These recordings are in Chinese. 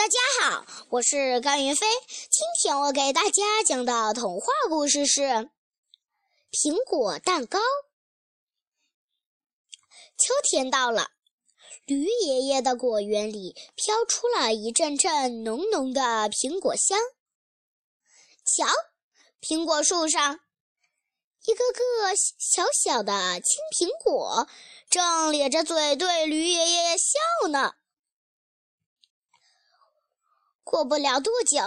大家好，我是甘云飞。今天我给大家讲的童话故事是《苹果蛋糕》。秋天到了，驴爷爷的果园里飘出了一阵阵浓浓的苹果香。瞧，苹果树上一个个小小的青苹果，正咧着嘴对驴爷爷笑呢。过不了多久，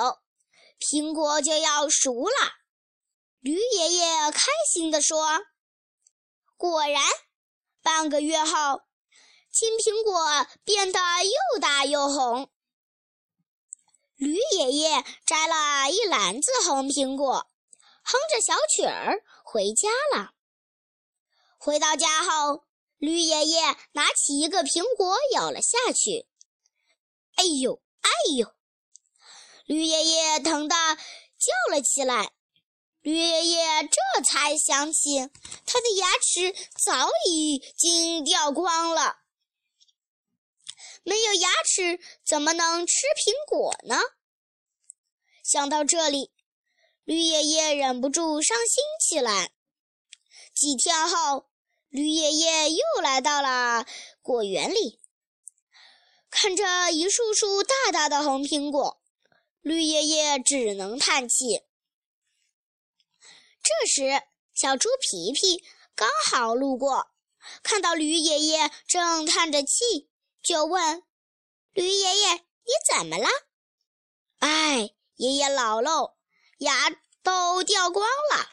苹果就要熟了。驴爷爷开心地说：“果然，半个月后，青苹果变得又大又红。”驴爷爷摘了一篮子红苹果，哼着小曲儿回家了。回到家后，驴爷爷拿起一个苹果咬了下去。“哎呦，哎呦！”驴爷爷疼得叫了起来，驴爷爷这才想起他的牙齿早已经掉光了，没有牙齿怎么能吃苹果呢？想到这里，驴爷爷忍不住伤心起来。几天后，驴爷爷又来到了果园里，看着一束束大大的红苹果。绿爷爷只能叹气。这时，小猪皮皮刚好路过，看到驴爷爷正叹着气，就问：“驴爷爷，你怎么了？”“哎，爷爷老喽，牙都掉光了，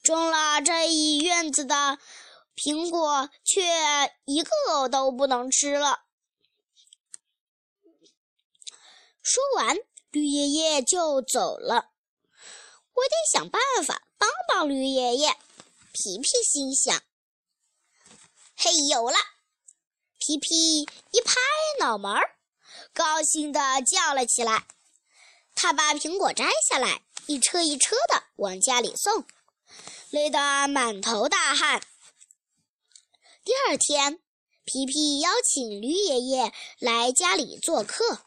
种了这一院子的苹果，却一个都不能吃了。”说完。驴爷爷就走了，我得想办法帮帮驴爷爷。皮皮心想：“嘿，有了！”皮皮一拍脑门儿，高兴地叫了起来。他把苹果摘下来，一车一车的往家里送，累得满头大汗。第二天，皮皮邀请驴爷爷来家里做客。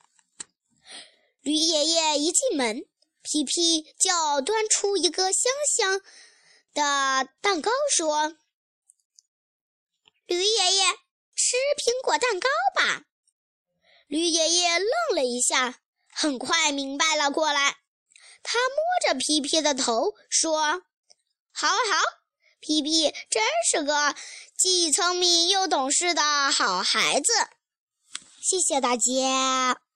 驴爷爷一进门，皮皮就端出一个香香的蛋糕，说：“驴爷爷，吃苹果蛋糕吧。”驴爷爷愣了一下，很快明白了过来。他摸着皮皮的头说：“好好，皮皮真是个既聪明又懂事的好孩子。”谢谢大家。